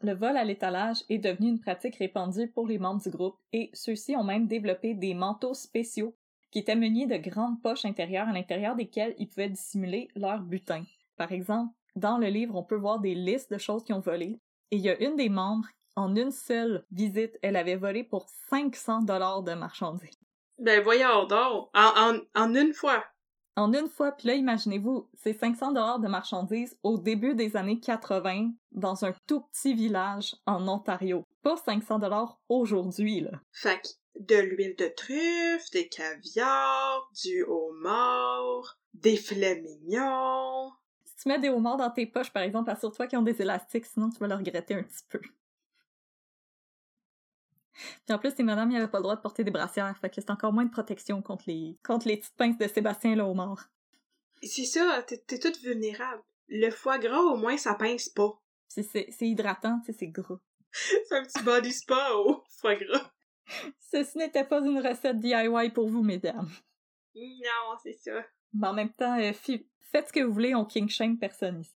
Le vol à l'étalage est devenu une pratique répandue pour les membres du groupe et ceux-ci ont même développé des manteaux spéciaux qui étaient munis de grandes poches intérieures à l'intérieur desquelles ils pouvaient dissimuler leur butin. Par exemple, dans le livre, on peut voir des listes de choses qui ont volé et il y a une des membres, en une seule visite, elle avait volé pour 500 dollars de marchandises. Ben voyons donc, en, en, en une fois. En une fois, puis là, imaginez-vous, c'est 500 dollars de marchandises au début des années 80 dans un tout petit village en Ontario. Pas 500 dollars aujourd'hui, là. Fait que de l'huile de truffe, des caviars, du homard, des filets mignons. Si tu mets des homards dans tes poches, par exemple, assure-toi qu'ils ont des élastiques, sinon tu vas le regretter un petit peu. Puis en plus, ces madames, n'avaient pas le droit de porter des brassières, fait que c'est encore moins de protection contre les, contre les petites pinces de Sébastien le homard. C'est ça, t'es, t'es toute vulnérable. Le foie gras, au moins, ça pince pas. C'est, c'est, c'est hydratant, c'est gras. C'est un petit body spa au foie gras. Ceci n'était pas une recette DIY pour vous, mesdames. Non, c'est ça. Mais en même temps, euh, faites ce que vous voulez, on king shame personne ici.